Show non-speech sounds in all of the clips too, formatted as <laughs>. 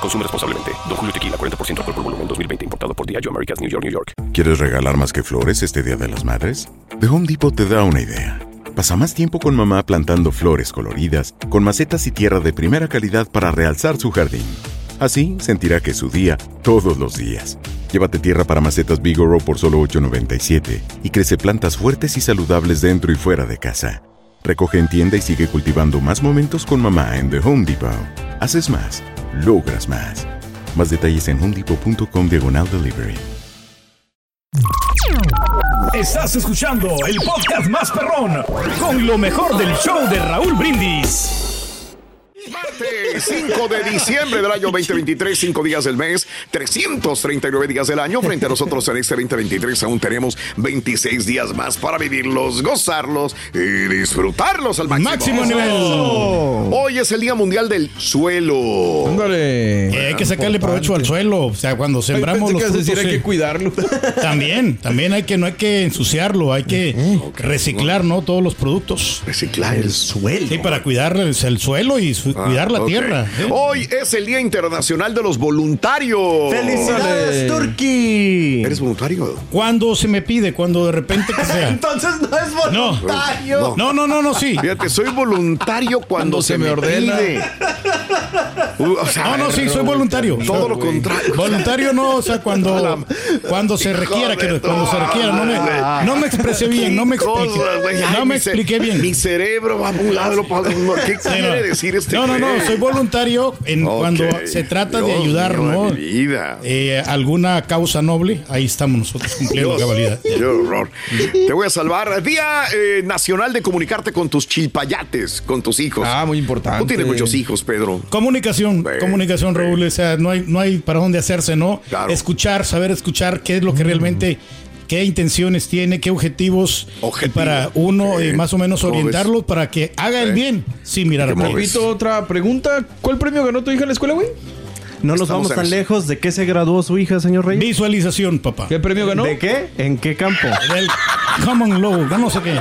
Consume responsablemente. Don Julio Tequila, 40% alcohol por volumen, 2020. Importado por Diageo Americas, New York, New York. ¿Quieres regalar más que flores este Día de las Madres? The Home Depot te da una idea. Pasa más tiempo con mamá plantando flores coloridas, con macetas y tierra de primera calidad para realzar su jardín. Así sentirá que es su día todos los días. Llévate tierra para macetas Bigoro por solo $8.97 y crece plantas fuertes y saludables dentro y fuera de casa. Recoge en tienda y sigue cultivando más momentos con mamá en The Home Depot. Haces más, logras más. Más detalles en homedepot.com diagonal delivery. Estás escuchando el podcast más perrón con lo mejor del show de Raúl Brindis. Martes 5 de diciembre del año 2023, 5 días del mes, 339 días del año. Frente a nosotros en este 2023 aún tenemos 26 días más para vivirlos, gozarlos y disfrutarlos al máximo. Máximo nivel. Hoy es el Día Mundial del Suelo. Ándale. Eh, hay que sacarle provecho al suelo. O sea, cuando sembramos Pensé los que ibas a decir, hay eh, que cuidarlo. <laughs> También, también hay que, no hay que ensuciarlo, hay que reciclar, ¿no? Todos los productos. Reciclar el suelo. Sí, para cuidar el, el suelo y su- cuidar la Ah, tierra. ¿eh? Hoy es el Día Internacional de los Voluntarios. ¡Felicidades, Turkey! ¿Eres voluntario? Cuando se me pide, cuando de repente que sea. <laughs> Entonces no es voluntario. No, no, no, no, sí. Fíjate, soy voluntario cuando, se, me, ordena. pide. <laughs> Uh, o sea, No, no, sí, soy voluntario. Todo lo contrario. Voluntario no, o sea, cuando, <laughs> cuando se requiera, que cuando se requiera. No me, no me expresé bien, no me Qué expliqué. No me expliqué bien. Mi cerebro va para un lado. ¿Qué quiere no. decir este No, no, no, soy voluntario en cuando se trata de Dios ayudar, de ¿no? mi vida. Eh, alguna causa noble, ahí estamos nosotros cumpliendo cabalidad. qué horror. Te voy a salvar. Día eh, Nacional de comunicarte con tus chilpayates, con tus hijos. Ah, muy importante. Tú tienes muchos hijos, Pedro. Comunicación, comunicación. Raúl. O sea, no hay, no hay para dónde hacerse, ¿no? Claro. Escuchar, saber escuchar qué es lo que realmente, qué intenciones tiene, qué objetivos, Objetivo. para uno eh, más o menos orientarlo para que haga el bien sin mirar ¿Cómo atrás. Repito otra pregunta. ¿Cuál premio ganó tu hija en la escuela, güey? No nos Estamos vamos tan lejos. ¿De qué se graduó su hija, señor Reyes? Visualización, papá. ¿Qué premio ganó? ¿De qué? ¿En qué campo? Del Common Law, no sé qué.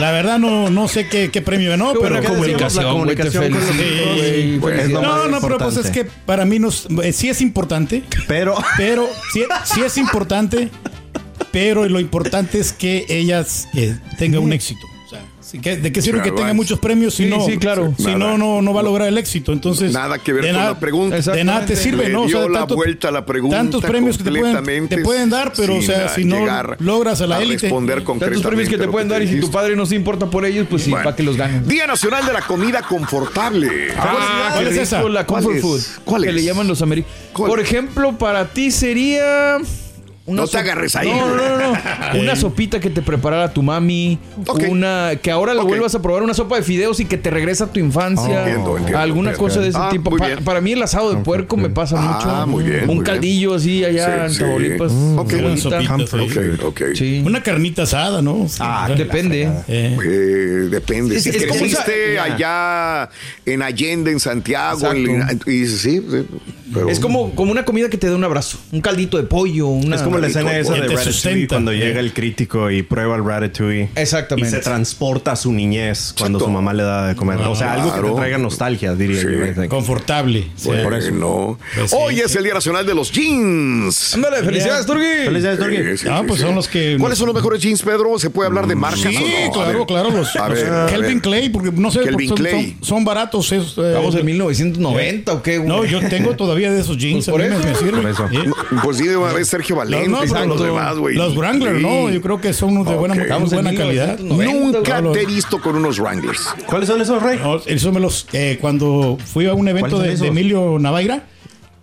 La verdad no, no sé qué, qué premio ganó, Qué pero buena ¿qué decimos? La comunicación, comunicación con los güey. Pues, Felicidades. es lo No, no, pero pues es que para mí nos, eh, sí es importante, Pero pero sí, sí es importante, pero lo importante es que ellas eh, tengan un éxito. ¿De qué sirve que tenga es. muchos premios si Sí, no, sí, claro. si Nada. no, no, no va a lograr el éxito? Entonces, Nada que ver de con nada- la pregunta. De nada te sirve, Le ¿no? O dio sea, la tanto- vuelta a la pregunta tantos premios que te pueden, te pueden dar, pero o sea, si no logras a la élite. responder Tantos premios que te pueden dar y si tu padre no se importa por ellos, pues sí, Bueno. para que los ganen. Día Nacional de la Comida Confortable. Ah, ¿Cuál es esa? La ¿Cuál comfort es? food. ¿Cuál Que es? le llaman los americanos. Por ejemplo, para ti sería. Una No te agarres ahí. No, no, no, no. <laughs> Una sopita que te preparara tu mami. Ok. Una que ahora lo Ok. vuelvas a probar. Una sopa de fideos y que te regresa a tu infancia. Entiendo, entiendo, Alguna entiendo. cosa de ese Ah, tipo. muy Pa- bien. para mí el asado de puerco me pasa Ah, mucho. muy bien, Un muy bien. caldillo así allá Sí, en sí. Tamaulipas. Mm, ok. Qué Una sopita, sí. Ok, ok. Sí. Una carnita asada, ¿no? Ah, depende. Eh, Eh, depende. Es- si es creciste allá en Allende, en Santiago, en- y sí, sí, pero- Es como, como una comida que te da un abrazo. Un caldito de pollo. Una... es como la escena esa de Ratatouille sustenta. cuando Eh. llega el crítico y prueba el Ratatouille. Y Exactamente. se transporta a su niñez cuando Exacto. su mamá le da de comer. o sea, algo que te traiga nostalgia, diría Sí. yo. Confortable. sí. Bueno. Pues sí, Hoy es el Día Nacional de los Jeans. Ándale, felicidades, Turgi. Felicidades, Turgi. Sí, sí, Ah, pues sí. son los que- ¿Cuáles son los mejores jeans, Pedro? ¿Se puede hablar de marcas Sí, no? Claro, claro. Los, A los ver, a Kelvin ver. Clay, porque no sé, Kelvin son, Clay. son- son baratos. esos, eh, Estamos en 1990 o qué, güey? No, yo tengo todavía de esos jeans. Pues por me- eso. me sirven. Por eso. Pues sí, de una vez Sergio Valente No, pero los demás, güey. Los Wrangler, Sí. no, yo creo que son unos de buena, muy calidad. 1990, Nunca Los- te he visto con unos Wranglers. ¿Cuáles son esos, Rey? No, eso me los. eh, cuando fui a un evento ¿Cuáles de? Emilio Navaira,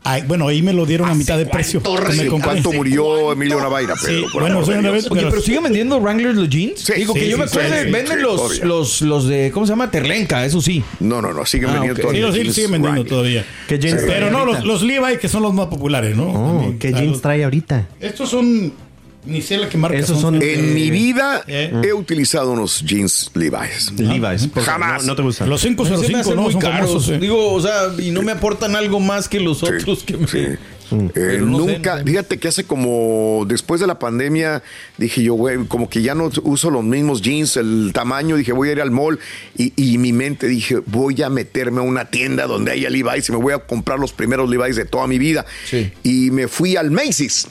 ay, bueno, ahí me lo dieron a mitad de precio. me. ¿Cuánto murió Emilio Navaira, Pedro? Sí, Por bueno, amor soy de una Dios. vez- Oye, pero siguen vendiendo Wranglers los jeans. Sí, Digo que sí, yo me acuerdo, sí, venden sí, los, los, los de, ¿cómo se llama? Terlenca, eso sí. No, no, no, siguen Ah, vendiendo todos Sí, los siguen vendiendo Wrangler. todavía. ¿Qué jeans trae Pero no, los, los Levi, que son los más populares, ¿no? Oh, También. ¿Qué Ah, jeans trae ahorita? Estos son Ni sé la que marca. Esos son- En mi vida Eh. he utilizado unos jeans Levi's. Levi's. Jamás. No, no te gustan. Los Se me 505 hacen no muy son caros. famosos. eh. Digo, o sea, y no me aportan algo más que los Sí, otros que me. sí. Eh, no sé, nunca, no sé. fíjate que hace como después de la pandemia dije yo, güey, como que ya no uso los mismos jeans, el tamaño, dije voy a ir al mall y, y mi mente dije voy a meterme a una tienda donde haya Levi's y me voy a comprar los primeros Levi's de toda mi vida. Sí. Y me fui al Macy's.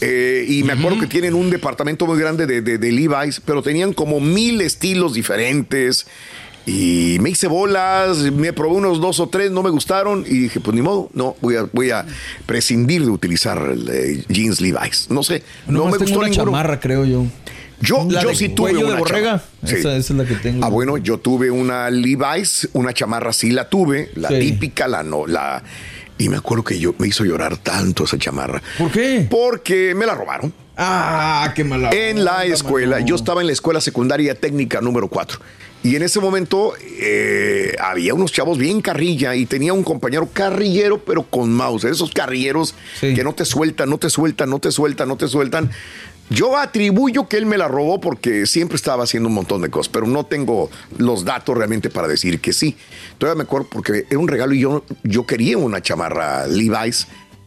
Eh, y me acuerdo que tienen un departamento muy grande de, de- de Levi's, pero tenían como mil estilos diferentes. Y me hice bolas, me probé unos dos o tres, no me gustaron y dije, pues ni modo, no, voy a, voy a prescindir de utilizar eh, jeans Levi's. No sé, no Nomás me gustó una ninguno. chamarra, creo yo. Yo, La yo de sí tuve una de borrega. Sí. Esa, esa es la que tengo. Ah, bueno, yo tuve una Levi's, una chamarra sí la tuve, la Sí. típica, la no, la... Y me acuerdo que yo me hizo llorar tanto esa chamarra. ¿Por qué? Porque me la robaron. Ah, qué mala. en la escuela. mano. Yo estaba en la escuela secundaria técnica número 4. Y en ese momento eh, había unos chavos bien carrilla y tenía un compañero carrillero, pero con mouse. Esos carrilleros Sí. que no te sueltan, no te sueltan, no te sueltan, no te sueltan. Yo atribuyo que él me la robó porque siempre estaba haciendo un montón de cosas, pero no tengo los datos realmente para decir que sí. Todavía me acuerdo porque era un regalo y yo, yo quería una chamarra Levi's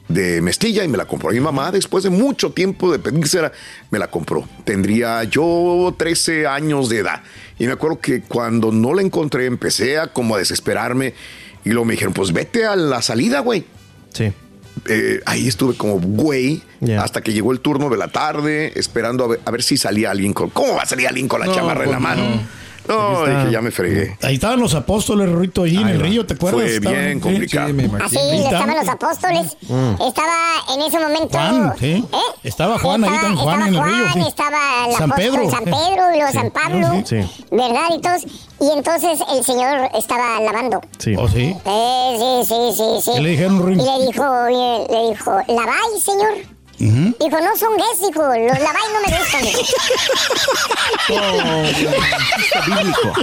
de mestilla y me la compró mi mamá después de mucho tiempo de pedírsela, me la compró. Tendría yo 13 años de edad. Y me acuerdo que cuando no la encontré empecé a como a desesperarme y luego me dijeron, pues vete a la salida, güey. Sí. Eh, ahí estuve como güey hasta que llegó el turno de la tarde esperando a ver, a ver si salía alguien con... ¿Cómo va a salir alguien con la No, chamarra en la pues mano? no. No, dije, ya me fregué. Ahí estaban los apóstoles, Rito, ahí en el río, ¿te acuerdas? Fue Estaban- bien complicado. Sí, me Así. Ahí estaban los apóstoles. Estaba en ese momento. Juan, sí. ¿eh? Estaba Juan ahí, Estaba- Juan estaba en el río, Juan, sí. Estaba el San apóstol Pedro. San Pedro y luego Sí. San Pablo. Sí. ¿Verdad? Y, todos, y entonces el Señor estaba lavando. Sí. ¿Oh, sí? Eh, sí, sí, sí, sí. ¿Qué le dijeron, Rin? Y le dijo, le, le dijo, ¿laváis, señor? Dijo, no son gays, dijo, los laváis no me gustan. <laughs> dijo.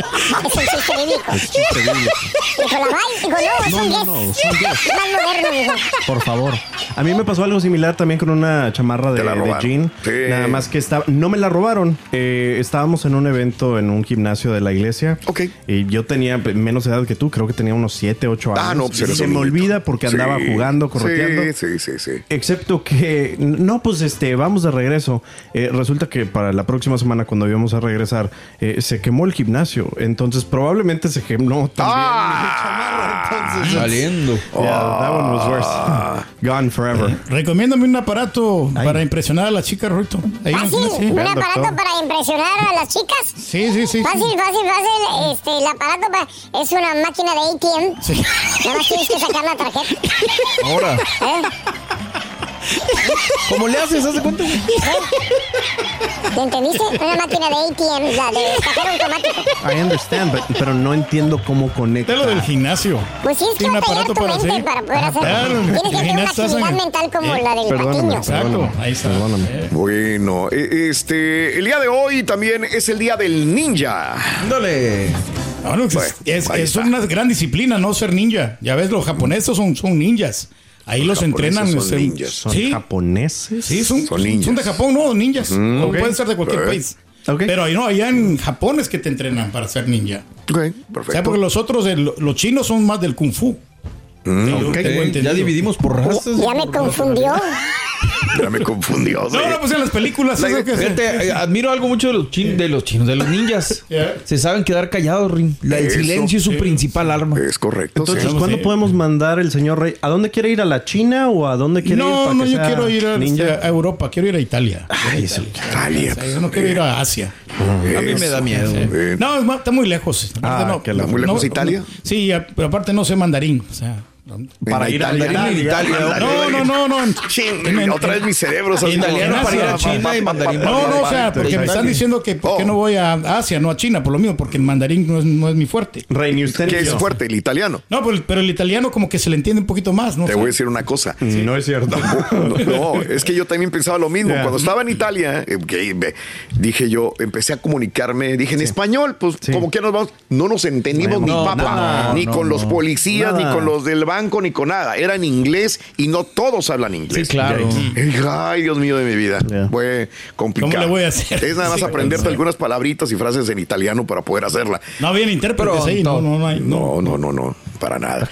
bíblico. Es chiste bíblico. Dijo. Dijo, no, son no, gays. no, son gays. Más moderno, dijo. Por favor. A mí me pasó algo similar también con una chamarra de, de jean. Sí. Nada más que estaba, no me la robaron. Eh, estábamos en un evento en un gimnasio de la iglesia. Ok. Y yo tenía menos edad que tú, creo que tenía unos 7, 8 años. Ah, no, pues Y se me olvida porque Sí, andaba jugando, correteando. Sí, sí, sí, sí. Excepto que, no, pues este, vamos de regreso. Eh, resulta que para la próxima semana, cuando íbamos a regresar, eh, se quemó el gimnasio. Entonces, probablemente se quemó también Ah. chamarra. Entonces, Saliendo. yeah, that one was worse. Gone forever. Recomiéndame un aparato Ay. para impresionar a la chica, Rito. Ahí en el Fácil, gimnasio. un aparato doctor. para impresionar a las chicas. Sí, sí, sí. Fácil, fácil, fácil. Este, el aparato para, es una máquina de ATM. Sí. Nada más tienes que sacar la tarjeta. Ahora, <laughs> ¿eh? ¿Cómo le haces? ¿Haz de cuenta? ¿Te entendiste? Una máquina de ATM, la de cajero automático. I understand, but- pero no entiendo cómo conecta. Está lo del gimnasio. Pues tienes que Tiene un aparato tu para mente hacer. para poder Ah, hacer. claro, Tienes que tener una actividad mental como Eh, la del perdóname, patiño. Exacto, ahí está. Perdóname. Eh, Bueno, e- este, el día de hoy también es el día del ninja. Ándale. Bueno, pues, Bueno, es, es una gran disciplina, ¿no? Ser ninja. Ya ves, los japoneses son, son ninjas. Ahí los, entrenan. son este, ninjas. ¿Son sí, japoneses? sí, son, Son ninjas. son de Japón, no, ninjas. Ok. pueden ser de cualquier país. Pero ahí no, allá en Japón es que te entrenan para ser ninja. Ok, O sea, perfecto. porque los otros, el- los chinos son más del kung fu. Mm, Yo Ok, tengo ya dividimos por razas. Ya me confundió. <laughs> Ya me confundió. No, no, pues en las películas. La- que- eh, admiro algo mucho de los, chin- de los chinos, de los ninjas. <laughs> Yeah. Se saben quedar callados, Rin. La- el Eso, silencio es su sí. principal arma. Es correcto. Entonces, sí. ¿cuándo sí. podemos mandar el señor Rey? ¿A dónde quiere ir? ¿A la China o a dónde quiere ir? No, para no, que yo quiero ir a, ninja? a Europa, quiero ir a Italia. Ay, Italia. O sea, yo no quiero ir a Asia. A mí me da miedo. Eh, No, está muy lejos. Ah, no- que la- ¿Está muy lejos Italia? sí, pero aparte no sé mandarín. O sea, no- Para ir a Italia. No, no, no. no. Otra vez mi cerebro. Italiano para ir a. China y mandarín para No, no, o sea, porque me están diciendo que por qué Oh. no voy a Asia, no a China, por lo mismo, porque el mandarín no es, no es mi fuerte. Rey, ni usted ¿Qué es fuerte? El italiano. No, pero, pero el italiano como que se le entiende un poquito más, ¿no? Te voy a decir una cosa. No es cierto. No, es que yo también pensaba lo mismo. Cuando estaba en Italia, eh, dije yo, empecé a comunicarme, dije en español, pues como que nos vamos, no nos entendimos ni papa, ni con los policías, ni con los del banco ni con nada. Era en inglés y no todos hablan inglés. Sí, claro. Ay, Dios mío de mi vida. Fue complicado. ¿Cómo le voy a hacer? Es nada más Sí, aprenderte algunas palabritas y frases en italiano para poder hacerla. No había intérpretes ahí, no, no, no hay. No, no, no, no, para nada.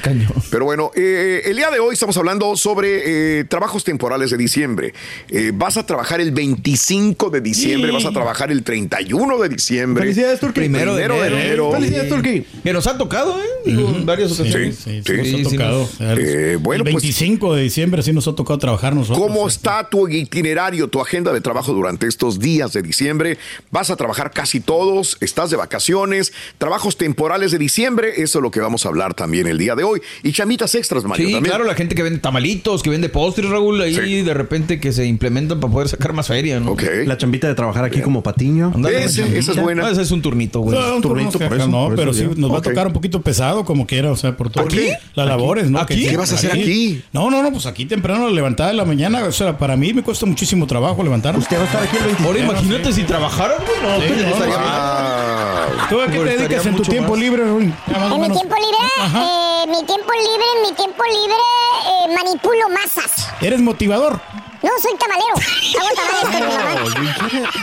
Pero bueno, eh, el día de hoy estamos hablando sobre eh, trabajos temporales de diciembre. Eh, vas a trabajar el 25 de diciembre, Sí. vas a trabajar el 31 de diciembre. Felicidades, Turquía. Primero de Primero de enero. enero. Felicidades, Turquía. Que nos ha tocado, ¿eh? Digo, en varias Sí, ocasiones. sí, sí, Sí, nos sí, ha sí, tocado. Eh, bueno, el pues- 25 de diciembre sí nos ha tocado trabajar nosotros. ¿Cómo Este, está tu itinerario, tu agenda de trabajo durante estos días de diciembre? ¿Vas a trabajar casi todos? ¿Estás de vacaciones? ¿Trabajos temporales de diciembre? Eso es lo que vamos a hablar también el día de hoy. Y chamitas extras, Mario. Sí, también. claro, la gente que vende tamalitos, que vende postres, Raúl, ahí Sí. de repente que se implementan para poder sacar más feria, ¿no? La chambita de trabajar aquí como patiño. Ándale, Ese- esa es buena. Ah, ese es un turnito, güey. No, un turnito, por eso, no, por pero sí nos va a tocar un poquito pesado, como quiera, o sea, por todo. ¿Aquí? Las ¿Aquí? ¿Qué vas a hacer aquí? No, no, no, pues aquí temprano, la levantada de la mañana, o sea, para mí me cuesta muchísimo trabajo levantarme. Usted va a estar aquí el 25. Ahora imagínate si trabajaras, güey, no, Sí, pues, no, estaría no. bien. Ah, ¿Tú a qué te dedicas en tu tiempo más. libre, o En mi menos. tiempo libre, eh, mi tiempo libre, en mi tiempo libre eh, manipulo masas. ¿Eres motivador? No, soy tamalero. Hago tamales con mi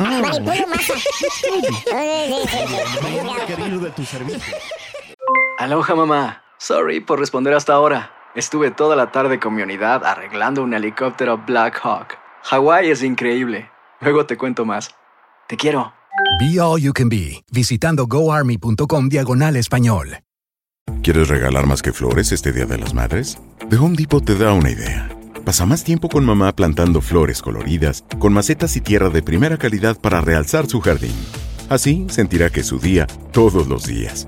mamá. Manipulo masas. <laughs> Querido de tu servicio. Aloha mamá. Sorry por responder hasta ahora. Estuve toda la tarde con mi unidad arreglando un helicóptero Black Hawk. Hawái es increíble. Luego te cuento más. Te quiero. Be All You Can Be, visitando goarmy.com diagonal español. ¿Quieres regalar más que flores este Día de las Madres? The Home Depot te da una idea. Pasa más tiempo con mamá plantando flores coloridas, con macetas y tierra de primera calidad para realzar su jardín. Así sentirá que es su día todos los días.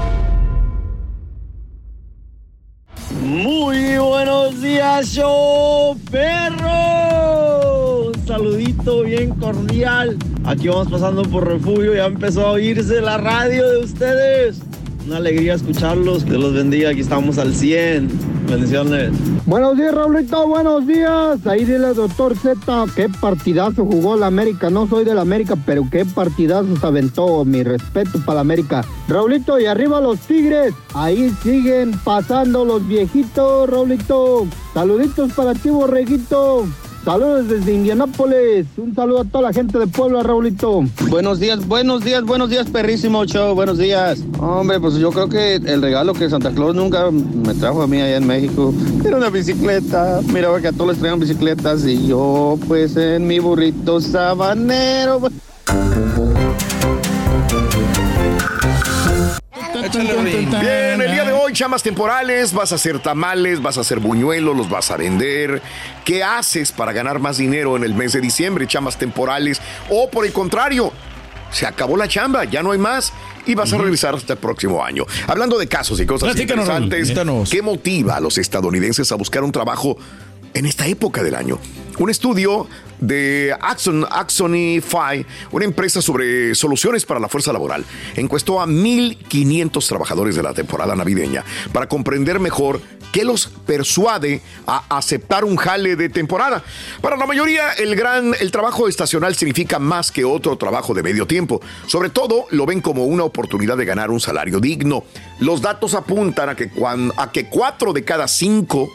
Muy buenos días, show perro. Un saludito bien cordial. Aquí vamos pasando por refugio. Ya empezó a oírse la radio de ustedes. Una alegría escucharlos. Que los bendiga. Aquí estamos al 100. Bendiciones. Buenos días, Raulito, buenos días. Ahí dile, doctor Z, qué partidazo jugó la América. No soy de la América, pero qué partidazo se aventó. Mi respeto para la América. Raulito, y arriba los Tigres. Ahí siguen pasando los viejitos, Raulito. Saluditos para ti, Borreguito. Saludos desde Indianápolis. Un saludo a toda la gente de Puebla, Raulito. Buenos días, buenos días, buenos días, perrísimo show. Buenos días. Hombre, pues yo creo que el regalo que Santa Claus nunca me trajo a mí allá en México era una bicicleta. Miraba que a todos les traían bicicletas y yo, pues en mi burrito sabanero. Bien, el día de hoy, chamas temporales, vas a hacer tamales, vas a hacer buñuelos, los vas a vender. ¿Qué haces para ganar más dinero en el mes de diciembre, chamas temporales? O por el contrario, se acabó la chamba, ya no hay más y vas a regresar hasta el próximo año. Hablando de casos y cosas Platícanos, interesantes. ¿qué motiva a los estadounidenses a buscar un trabajo en esta época del año? Un estudio de Axon, Axonify, una empresa sobre soluciones para la fuerza laboral, encuestó a 1.500 trabajadores de la temporada navideña para comprender mejor qué los persuade a aceptar un jale de temporada. Para la mayoría, el gran el trabajo estacional significa más que otro trabajo de medio tiempo. Sobre todo, lo ven como una oportunidad de ganar un salario digno. Los datos apuntan a que, a que cuatro de cada cinco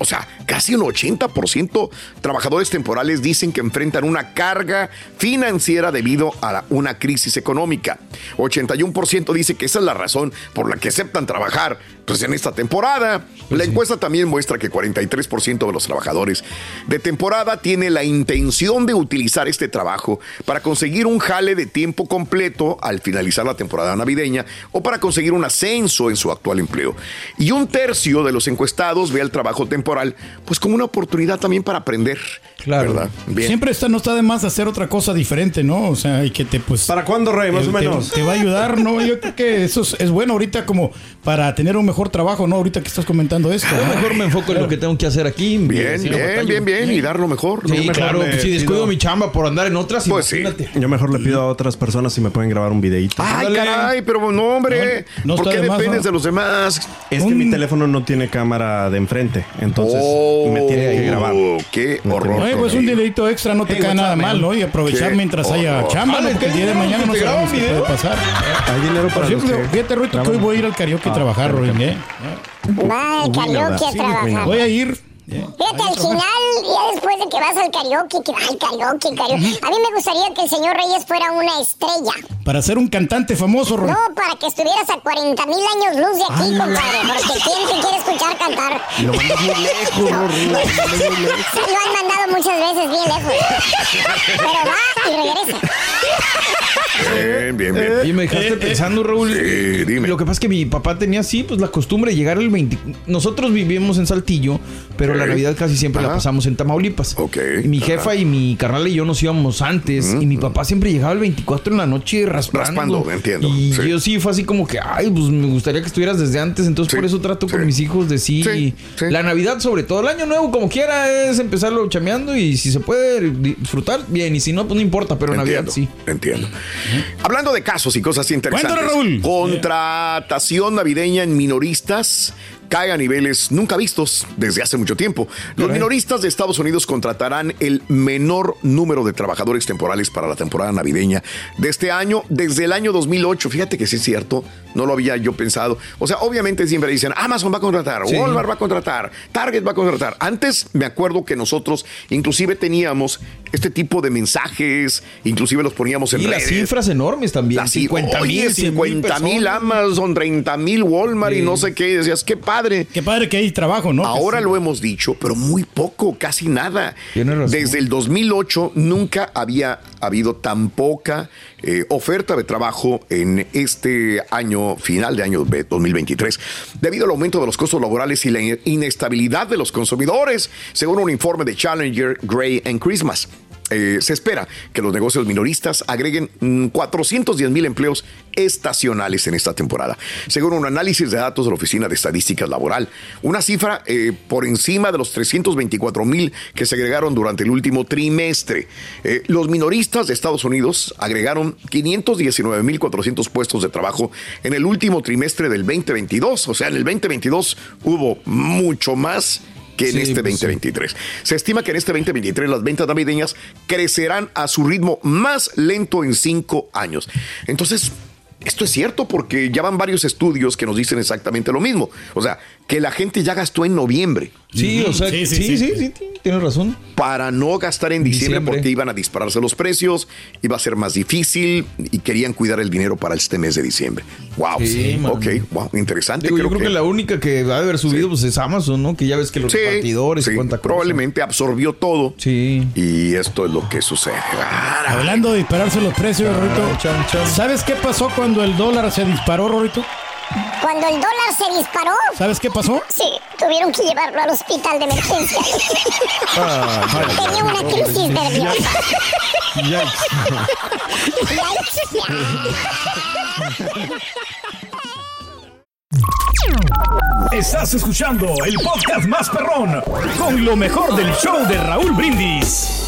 o sea, casi un 80% trabajadores temporales dicen que enfrentan una carga financiera debido a la- una crisis económica. 81% dice que esa es la razón por la que aceptan trabajar pues, en esta temporada. La encuesta también muestra que 43% de los trabajadores de temporada tiene la intención de utilizar este trabajo para conseguir un jale de tiempo completo al finalizar la temporada navideña o para conseguir un ascenso en su actual empleo. Y un tercio de los encuestados ve el trabajo temporal pues como una oportunidad también para aprender Claro. ¿Verdad? Bien. Siempre está, no está de más hacer otra cosa diferente, ¿no? O sea, y que te pues... ¿Para cuándo, Rey? Más te- o menos. Te, te va a ayudar, ¿no? Yo creo que eso es, es bueno ahorita como para tener un mejor trabajo, ¿no? Ahorita que estás comentando esto. Yo mejor me enfoco en lo que tengo que hacer aquí. Bien, no bien, bien, bien. Y dar lo mejor. Sí, ¿no? claro. pues si descuido pido- mi chamba por andar en otras, Pues sí. Yo mejor le pido a otras personas si me pueden grabar un videíto. Ay, Ándale. caray, pero no, hombre. No, no ¿Por qué de más, dependes ¿no? de los demás? Es que Un- mi teléfono no tiene cámara de enfrente, entonces Oh, me tiene que grabar. Qué Me horror. Oye, pues un dinerito extra no te Hey, cae nada man? mal, ¿no? Y aprovechar Qué mientras haya horror. chamba, Dale, porque el ¿qué día de mañana no ¿Te grabo sabemos qué puede pasar. Hay dinero Por para los fíjate, Ruito, que hoy voy a ir al karaoke a Ah, trabajar. Ruin, ¿eh? Va al karaoke a trabajar. Voy a ir. Fíjate, al final, ya después de que vas al karaoke, que al karaoke, karaoke. A mí me gustaría que el señor Reyes fuera una estrella. Para ser un cantante famoso, Ruin. No, para que estuvieras a 40 mil años luz de aquí, compadre. Porque ¿quién te quiere escuchar cantar? Lo mandas muy lejos, <laughs> lo han mandado muchas veces bien lejos. Pero va y regresa. Bien, bien, bien. Y me dejaste pensando, Raúl. Sí, dime. Lo que pasa es que mi papá tenía así, pues la costumbre de llegar el 20. Nosotros vivimos en Saltillo, pero la. Navidad casi siempre la pasamos en Tamaulipas. Ok, Y mi ajá. jefa y mi carnal y yo nos íbamos antes. Y mi papá siempre llegaba el 24 en la noche raspando. Raspando, entiendo, Y sí. yo sí fue así como que, ay, pues me gustaría que estuvieras desde antes. Entonces Sí, por eso trato sí. con mis hijos de sí. Sí, sí. La Navidad, sobre todo el año nuevo, como quiera, es empezarlo chameando. Y si se puede disfrutar, bien. Y si no, pues no importa. Pero Navidad Entiendo, sí. entiendo. Hablando de casos y cosas interesantes. Raúl. Contratación navideña en minoristas cae a niveles nunca vistos desde hace mucho tiempo. Los minoristas de Estados Unidos contratarán el menor número de trabajadores temporales para la temporada navideña de este año desde el año 2008. Fíjate que sí es cierto, no lo había yo pensado. O sea, obviamente siempre dicen, Amazon va a contratar, Sí. Walmart va a contratar, Target va a contratar. Antes me acuerdo que nosotros inclusive teníamos este tipo de mensajes, inclusive los poníamos en Y las cifras enormes también. Las 50 oye, mil, 50 mil Amazon, 30 mil Walmart y no sé qué. Decías, qué padre. Qué padre que hay trabajo, ¿no? Ahora lo hemos dicho, pero muy poco, casi nada. Desde el 2008 nunca había habido tan poca eh, oferta de trabajo en este año final de año ve- 2023, debido al aumento de los costos laborales y la in- inestabilidad de los consumidores, según un informe de Challenger, Gray and Christmas. Eh, se espera que los negocios minoristas agreguen mm, 410 mil empleos estacionales en esta temporada, según un análisis de datos de la Oficina de Estadísticas Laboral. Una cifra eh, por encima de los 324 mil que se agregaron durante el último trimestre. Eh, los minoristas de Estados Unidos agregaron 519 mil 400 puestos de trabajo en el último trimestre del 2022. O sea, en el 2022 hubo mucho más que en Sí, este pues sí. 2023. Se estima que en este 2023 las ventas navideñas crecerán a su ritmo más lento en cinco años. Entonces, esto es cierto porque ya van varios estudios que nos dicen exactamente lo mismo. O sea, que la gente ya gastó en noviembre Sí, o sea, Sí, sí, sí, sí, sí. sí, sí, tienes razón. para no gastar en diciembre, Diciembre. porque iban a dispararse los precios, iba a ser más difícil y querían cuidar el dinero para este mes de diciembre. Wow, Sí, ok, wow, interesante. Digo, yo creo que... la única que va a haber subido pues es Amazon, ¿no? Que ya ves que los Sí, repartidores sí, y cuánta cosa. probablemente absorbió todo. Sí. Y esto es lo que sucede. Hablando de dispararse los precios, Rorito. ¿Sabes qué pasó cuando el dólar se disparó, Rorito? Cuando el dólar se disparó, ¿Sabes qué pasó? sí, tuvieron que llevarlo al hospital de emergencia. Tenía una crisis nerviosa. Estás escuchando el podcast más perrón con lo mejor del show de Raúl Brindis.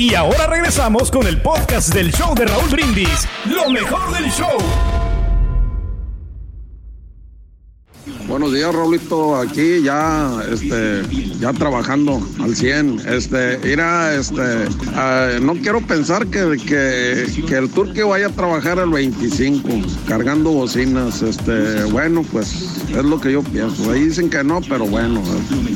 Y ahora regresamos con el podcast del show de Raúl Brindis, lo mejor del show. Buenos días, Raulito. Aquí ya, este, ya trabajando al 100. Este, mira, este, ah, no quiero pensar que, que, el turque vaya a trabajar el 25, cargando bocinas. Este, bueno, pues es lo que yo pienso. Ahí dicen que no, pero bueno,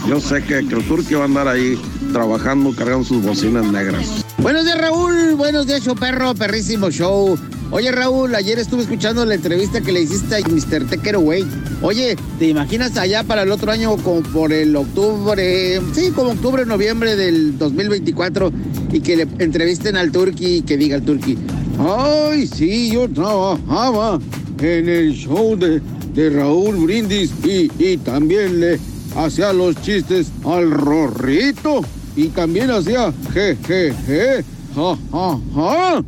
yo sé que, que el turque va a andar ahí trabajando, cargando sus bocinas negras. Buenos días, Raúl. Buenos días, show perro, perrísimo show. Oye, Raúl, ayer estuve escuchando la entrevista que le hiciste a Mr. Tecker Away. Oye, ¿te imaginas allá para el otro año, como por el octubre, sí, como octubre, noviembre del 2024, y que le entrevisten al Turqui y que diga al Turqui, ay, sí, yo trabajaba en el show de, de Raúl Brindis y, y también le hacía los chistes al Rorrito y también hacía je, je, je, ja, ja, ja.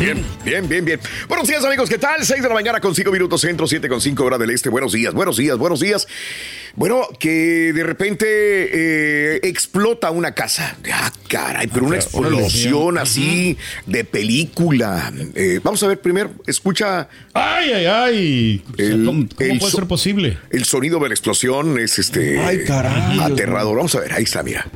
Bien, bien, bien, bien. Buenos días, amigos. ¿Qué tal? 6 de la mañana con 5 minutos centro, 7 con 5 hora del este. Buenos días, buenos días, buenos días. Bueno, que de repente eh, explota una casa. Ah, caray, pero una explosión así de película. Eh, vamos a ver primero, escucha. Ay, ay, ay. El- ¿Cómo, cómo el puede so- ser posible? El sonido de la explosión es este. Ay, caray. Aterrador. Vamos a ver, ahí está, mira.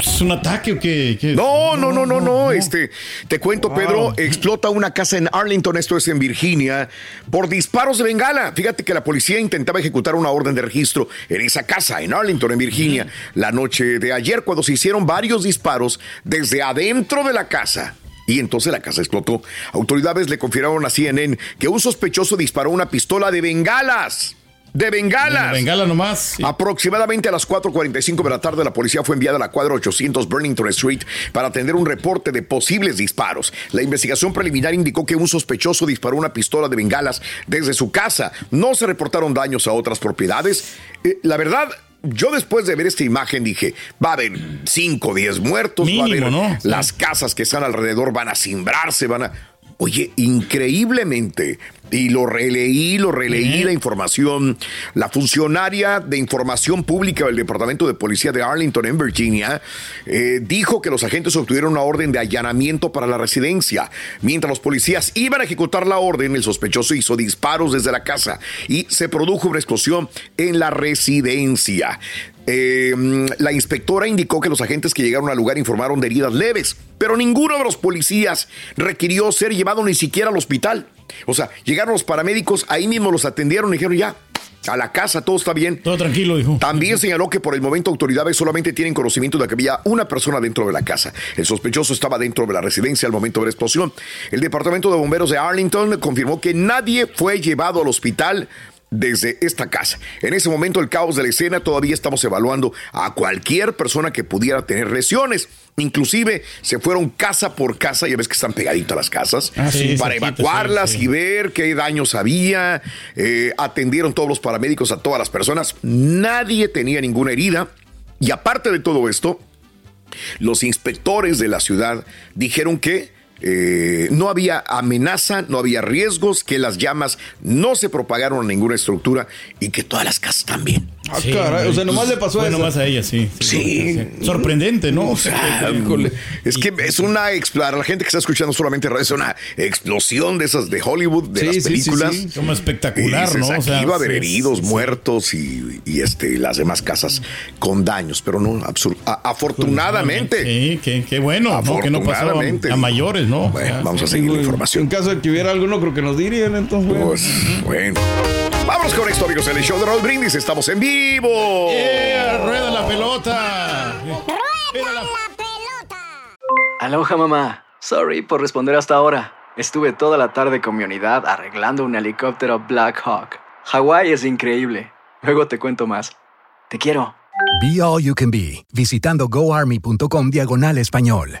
¿Es un ataque o qué? qué? No, no, no, no, no. Este, te cuento, Pedro, explota una casa en Arlington, esto es en Virginia, por disparos de bengala. Fíjate que la policía intentaba ejecutar una orden de registro en esa casa, en Arlington, en Virginia, la noche de ayer, cuando se hicieron varios disparos desde adentro de la casa. Y entonces la casa explotó. Autoridades le confirmaron a CNN que un sospechoso disparó una pistola de bengalas. De bengalas. De bengala nomás. Aproximadamente a las 4.45 de la tarde, la policía fue enviada a la cuadra 800 Burlington Street para atender un reporte de posibles disparos. La investigación preliminar indicó que un sospechoso disparó una pistola de bengalas desde su casa. No se reportaron daños a otras propiedades. Eh, la verdad. Yo después de ver esta imagen dije, va a haber 5 o 10 muertos, va a Mínimo, haber ¿no? las casas que están alrededor van a cimbrarse, van a... Oye, increíblemente, y lo releí, lo releí la información, la funcionaria de información pública del Departamento de Policía de Arlington, en Virginia, eh, dijo que los agentes obtuvieron una orden de allanamiento para la residencia. Mientras los policías iban a ejecutar la orden, el sospechoso hizo disparos desde la casa y se produjo una explosión en la residencia. Eh, la inspectora indicó que los agentes que llegaron al lugar informaron de heridas leves, pero ninguno de los policías requirió ser llevado ni siquiera al hospital. O sea, llegaron los paramédicos, ahí mismo los atendieron y dijeron ya. A la casa, todo está bien. Todo tranquilo, dijo. También señaló que por el momento autoridades solamente tienen conocimiento de que había una persona dentro de la casa. El sospechoso estaba dentro de la residencia al momento de la explosión. El Departamento de Bomberos de Arlington confirmó que nadie fue llevado al hospital desde esta casa. En ese momento el caos de la escena todavía estamos evaluando a cualquier persona que pudiera tener lesiones. Inclusive se fueron casa por casa, ya ves que están pegaditas las casas, Ah, sí, para evacuarlas sí. y ver qué daños había. Eh, atendieron todos los paramédicos a todas las personas. Nadie tenía ninguna herida. Y aparte de todo esto, los inspectores de la ciudad dijeron que eh, no había amenaza, no había riesgos, que las llamas no se propagaron a ninguna estructura y que todas las casas también. Ah, caray, o sea, nomás le pasó Fue eso. nomás a ella, sí. Sí. Sorprendente, ¿no? <laughs> O sea, es que es una explorar la gente que está escuchando solamente es una explosión de esas de Hollywood, de Sí, las películas. sí. Como espectacular, Y dices, ¿no? O Aquí sea, va a haber heridos, muertos y, y, este las demás casas con daños, pero no afortunadamente. Sí, qué, qué bueno, ¿no? Que no pasó Afortunadamente. a, a mayores, ¿no? O sea, Vamos a seguir la información. En caso de que hubiera algo, no creo que nos dirían, entonces. bueno. Pues, bueno. Vámonos con esto, amigos, en el show de Raúl Brindis. Estamos en vivo. ¡Eh, rueda la pelota! Aloha mamá. Sorry por responder hasta ahora. Estuve toda la tarde con mi unidad arreglando un helicóptero Black Hawk. Hawái es increíble. Luego te cuento más. Te quiero. Be All You Can Be, visitando goarmy.com diagonal español.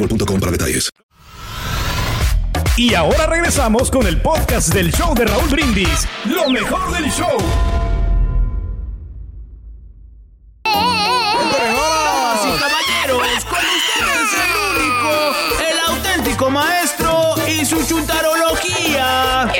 boostmobile.com para detalles. Y ahora regresamos con el podcast del show de Raúl Brindis. Lo mejor del show. Damas y caballeros, con ustedes el único, el auténtico maestro y su chuntarología.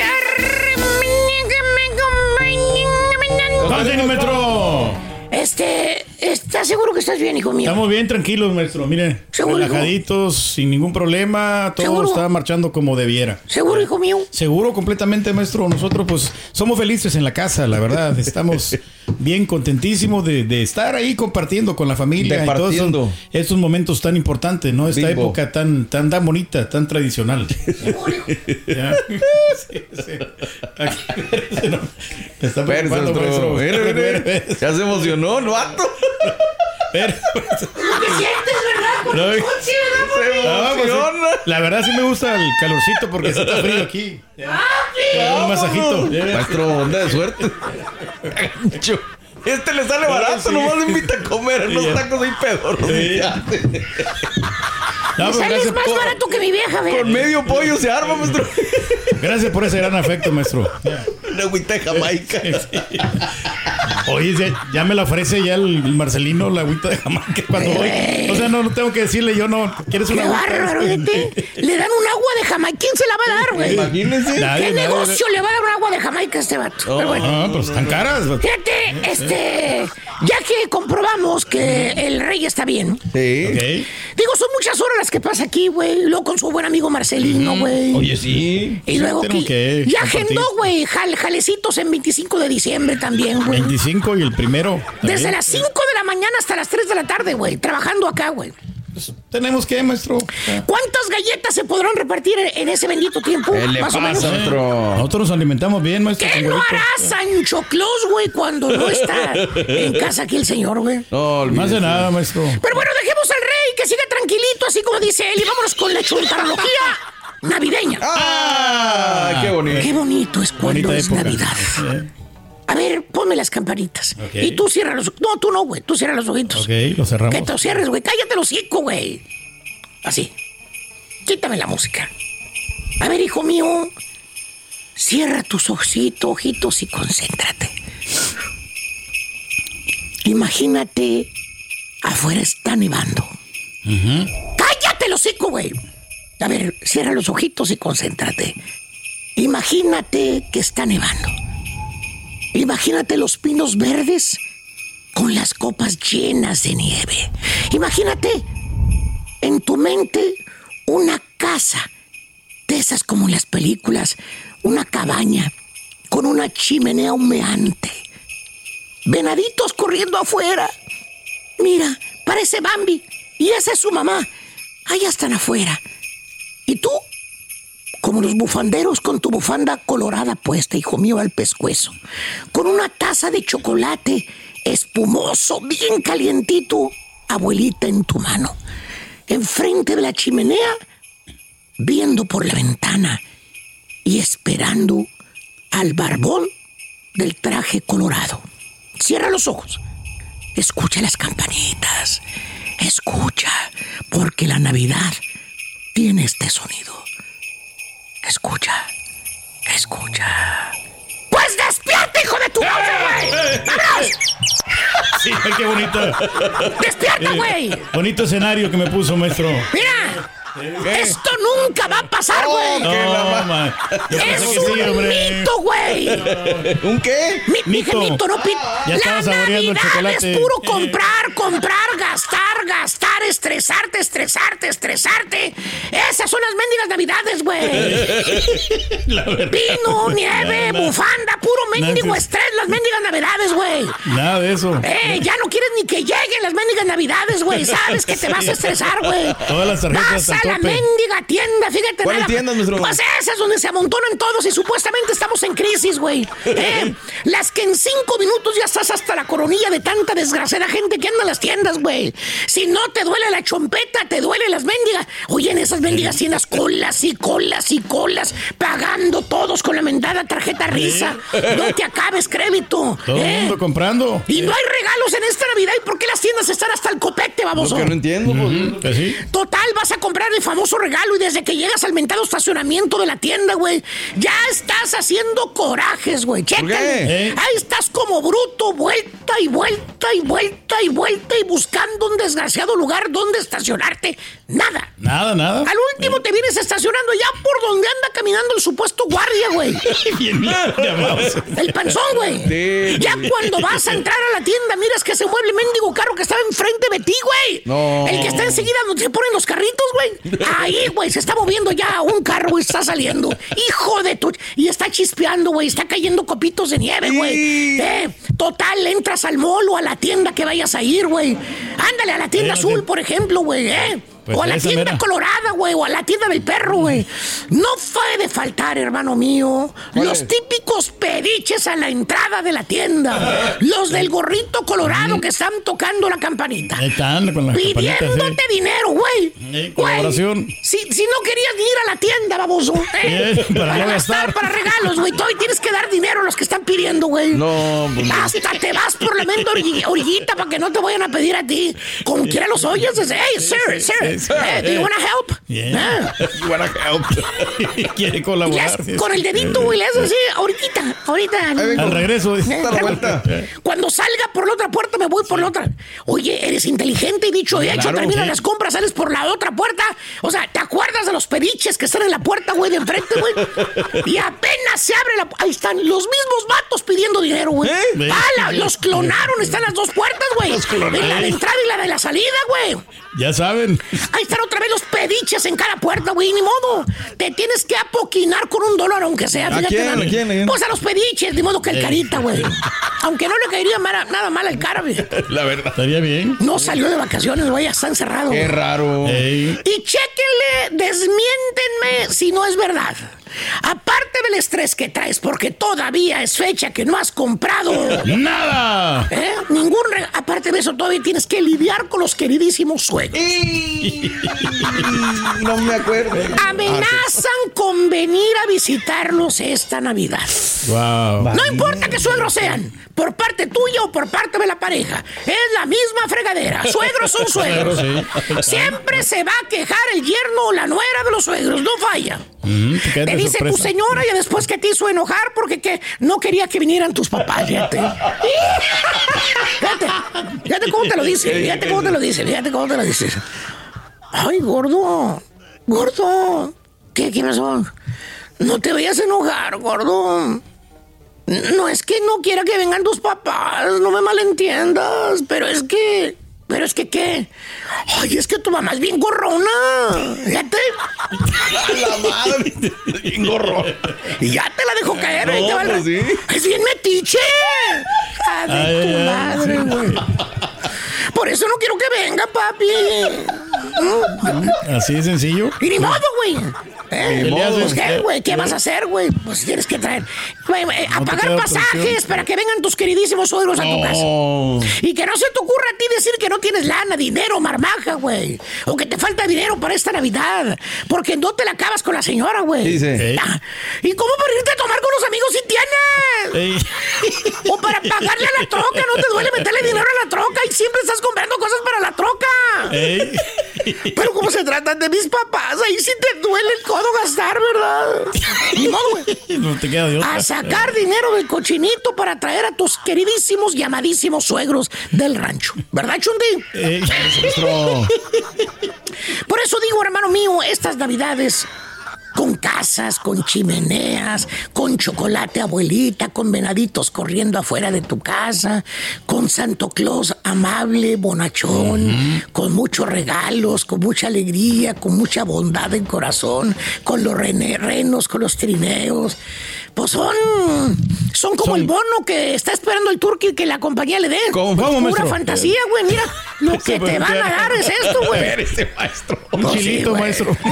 ¡Centímetro! seguro que estás bien, hijo mío? Estamos bien tranquilos, maestro. Mire, ¿Seguro, hijo? relajaditos, sin ningún problema. Todo ¿Seguro? está marchando como debiera. ¿Seguro, hijo mío? Seguro, completamente, maestro. Nosotros, pues, somos felices en la casa, la verdad. <laughs> Estamos bien contentísimos de, de estar ahí compartiendo con la familia y todos esos, estos momentos tan importantes, ¿no? Esta Bimbo. época tan, tan, tan bonita, tan tradicional. <laughs> <laughs> Ya. Sí, sí. Aquí- no. Me está preocupando, maestro. maestro. Ya se emocionó el Pero- <laughs> Lo que sientes, ¿verdad? Con No, el coche, ¿verdad? No, pues, sí, la verdad sí me gusta el calorcito porque sí está frío aquí. <laughs> Un masajito. Maestro, onda de suerte. Este le sale barato, Sí. nomás lo invita a comer en los Sí. tacos ahí pedorros. Sí. Ya. No, pues, sales más por, barato que mi vieja, ¿verdad? Con medio pollo se arma, maestro. gracias por ese gran afecto, maestro. Una agüita de Jamaica. Oye, ya, ya me la ofrece ya el, el Marcelino, la agüita de Jamaica cuando voy. O sea, no, no tengo que decirle yo, no, ¿quieres Qué una agüita? bárbaro, fíjate. Le dan un agua de Jamaica. ¿Quién se la va a dar, güey? Imagínense. ¿Qué nadie. negocio le va a dar un agua de Jamaica a este vato? Pero bueno. Ah, pero están caras. Fíjate, este, ya que comprobamos que el rey está bien, Sí. Digo, son muchas horas las que pasa aquí, güey, luego con su buen amigo Marcelino, güey. Oye, sí. Y luego tenemos que, que ya agendó, güey, jal- jalecitos en 25 de diciembre también, güey. 25 y el primero. Desde las 5 de la mañana hasta las 3 de la tarde, güey, trabajando acá, güey. Tenemos que, maestro. ¿Cuántas galletas se podrán repartir en, ese bendito tiempo? ¿Qué le Más o menos. pasa, maestro? Nosotros nos alimentamos bien, maestro. ¿Qué no hará Sancho Claus, güey, cuando no está en casa aquí el señor, güey? No, hace olvídese. nada, maestro. Pero bueno, dejemos al rey que siga tranquilito, así como dice él, y vámonos con la chuntarología navideña. ¡Ah! ¡Qué bonito! Qué bonito es cuando Bonita es época. Navidad. Eh, A ver, ponme las campanitas. Y tú cierra los No, tú no, güey. Tú cierra los ojitos. Ok, lo cerramos. Que te lo cierres, güey. Cállate los hocico, güey. Así. Quítame la música. A ver, hijo mío. Cierra tus ojitos, ojitos y concéntrate. Imagínate, afuera está nevando. ¡Cállate los hocico, güey! A ver, cierra los ojitos y concéntrate. Imagínate que está nevando. Imagínate los pinos verdes con las copas llenas de nieve. Imagínate en tu mente una casa de esas como en las películas, una cabaña con una chimenea humeante. Venaditos corriendo afuera. Mira, parece Bambi. Y esa es su mamá. Allá están afuera. ¿Y tú? Como los bufanderos con tu bufanda colorada puesta, hijo mío, al pescuezo. Con una taza de chocolate espumoso, bien calientito, abuelita en tu mano. Enfrente de la chimenea, viendo por la ventana y esperando al barbón del traje colorado. Cierra los ojos. Escucha las campanitas. Escucha, porque la Navidad tiene este sonido. Escucha, escucha. ¡Pues despierta, hijo de tu madre, güey! ¡Vámonos! Sí, ay, qué bonito. ¡Despierta, güey! Bonito escenario que me puso, maestro. ¡Mira! Esto nunca va a pasar, güey. No, ma. Yo Es pensé que sí, un hombre. mito, güey. ¿Un qué? Mi, dije Mito. no pito. Ya La el Navidad chocolate. es puro comprar, comprar, gastar, gastar, estresarte, estresarte, estresarte. Esas son las mendigas navidades, güey. <laughs> Pino, nieve, bufanda, puro mendigo estrés, las mendigas navidades, güey. Nada de eso. Eh, ya no quieres ni que lleguen las mendigas navidades, güey. <laughs> Sabes que te vas a estresar, güey. Todas las tarjetas a la mendiga tienda, fíjate. ¿Cuáles nada- tiendas, maestro? Pues esas donde se amontonan todos y supuestamente estamos en crisis, güey. <laughs> Eh, las que en cinco minutos ya estás hasta la coronilla de tanta desgraciada gente que anda en las tiendas, güey. Si no te duele la chompeta, te duele las mendigas. Oye, en esas mendigas tiendas colas y colas y colas, pagando todos con la mentada tarjeta risa. No te acabes crédito. Todo el eh. mundo comprando. Y no hay regalos en esta Navidad. ¿Y por qué las tiendas están hasta el copete, Lo vamos? que no entiendo, pues. Sí. Total, vas a comprar el famoso regalo y desde que llegas al mentado estacionamiento de la tienda, güey, ya estás haciendo corajes, güey. Chécale. qué? ¿Eh? Ahí estás como bruto, vuelta y vuelta y vuelta y vuelta y buscando un desgraciado lugar donde estacionarte. Nada. Nada, nada. Al último te vienes estacionando ya por donde anda caminando el supuesto guardia, güey. <laughs> <laughs> El panzón, güey. Sí, ya cuando vas a entrar a la tienda, miras que ese mueble mendigo carro que estaba enfrente de ti, güey. No. El que está enseguida donde se ponen los carritos, güey. Ahí, güey, se está moviendo ya un carro, güey, está saliendo. Hijo de tu... Y está chispeando, güey, está cayendo copitos de nieve, güey. Eh, total, entras al mall o a la tienda que vayas a ir, güey. Ándale a la tienda azul, por ejemplo, güey, eh. Pues o a la tienda mera. colorada, güey, o a la tienda del perro, güey. No puede faltar, hermano mío, los típicos pediches a la entrada de la tienda. Los del gorrito colorado que están tocando la campanita. Ahí están con campanitas. Pidiéndote sí. dinero, güey. Colaboración. Si, si no querías ni ir a la tienda, baboso. <laughs> eh, <laughs> para no gastar. para regalos, güey. Todavía tienes que dar dinero a los que están pidiendo, güey. No, pues no. Hasta te vas por la mente orillita para que no te vayan a pedir a ti. Como quiera los oyes, dices, hey, sir, sí, sir, sí. <laughs> eh, do you wanna help? Bien. Ah. You wanna help. <laughs> Quiere Y colaborar. es con el dedito, güey, le haces así, ahorita, ahorita. Al regreso. Eh, Cuando salga por la otra puerta, me voy por la otra. Oye, eres inteligente y dicho y hecho, Claro, terminas sí. las compras, sales por la otra puerta. O sea, ¿te acuerdas de los pediches que están en la puerta, güey, de enfrente, güey? <laughs> Y apenas se abre la Ahí están los mismos vatos pidiendo dinero, güey. ¿Eh? ¡Hala! Los clonaron, están las dos puertas, güey. La de entrada y la de la salida, güey. Ya saben. Ahí están otra vez los pediches en cada puerta, güey, ni modo. Te tienes que apoquinar con un dólar, aunque sea. ¿A quién? ¿A quién? ¿A quién? Pues a los pediches, ni modo que el Eh. carita, güey. <laughs> Aunque no le caería nada mal al cara, güey. La verdad. Estaría bien. No salió de vacaciones, güey, ya está encerrado. Qué raro. Ey. Y chéquenle, desmiéntenme si no es verdad. Aparte del estrés que traes, porque todavía es fecha que no has comprado. ¡Nada! ¿Eh? Ningún Aparte de eso, todavía tienes que lidiar con los queridísimos suegros. No me acuerdo. Amenazan con venir a visitarlos esta Navidad. Wow. No importa qué suegros sean, por parte tuya o por parte de la pareja. Es la misma fregadera. Suegros son suegros. Siempre se va a quejar el yerno o la nuera de los suegros. No falla. Mm, dice tu señora y después que te hizo enojar porque que no quería que vinieran tus papás, fíjate. Fíjate, fíjate cómo te lo dice, fíjate cómo te lo dice, fíjate cómo te lo dice. Ay, gordo, gordo. ¿Qué, qué pasó? No te vayas a enojar, gordo. No es que no quiera que vengan tus papás, no me malentiendas, pero es que... Pero es que, ¿qué? Ay, es que tu mamá es bien gorrona. Fíjate. <laughs> La madre. Bien gorro. Y ya te la dejo caer. ahí No, te va el- pues sí. Es bien metiche. Hija de Ay, tu madre, güey. Por eso no quiero que venga, papi. Así de sencillo. Y ni modo, güey. ¿Eh? Ni modo. Pues, ¿qué, güey? ¿Qué vas a hacer, güey? Pues tienes que traer. Güey, a No te pagar pasajes para que vengan tus queridísimos suegros a tu casa. Y que no se te ocurra a ti decir que no tienes lana, dinero, marmaja, güey. O que te falta dinero para esta Navidad. Porque no te la acabas con la señora, güey. Sí, sí. Ey. Ah, ¿Y cómo para irte a tomar con los amigos si tienes? O para pagarle a la troca, no te duele meterle dinero a la troca y siempre estás comprando cosas para la troca. Pero como se tratan de mis papás, ahí sí te duele el codo gastar, ¿verdad? Ni modo, güey. No te queda otra. A sacar dinero del cochinito para traer a tus queridísimos y amadísimos suegros del rancho. ¿Verdad, Chundi? Maestro. Por eso digo, hermano mío, estas navidades con casas, con chimeneas, con chocolate abuelita, con venaditos corriendo afuera de tu casa, con Santo Claus amable, bonachón, con muchos regalos, con mucha alegría, con mucha bondad en corazón, con los renos, con los trineos. Pues son, son como el bono que está esperando el turqui que la compañía le dé. ¿Cómo? Pues ¿Cómo, pura fantasía, güey. Mira, lo <laughs> que te van a dar es esto, <laughs> güey. Espérese, maestro. Un Pues sí, chilito, güey. maestro. <laughs>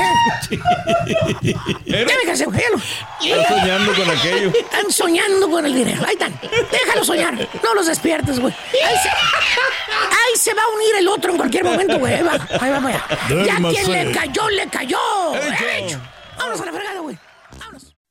Ya me cansé, déjalo. Están soñando con aquello. Están soñando con el dinero. Ahí están. Déjalo soñar. No los despiertes, güey. Ahí se, ahí se va a unir el otro en cualquier momento, güey. Ahí va, ahí va. Ya quien le cayó, le cayó. Hecho. Vámonos a la fregada, güey.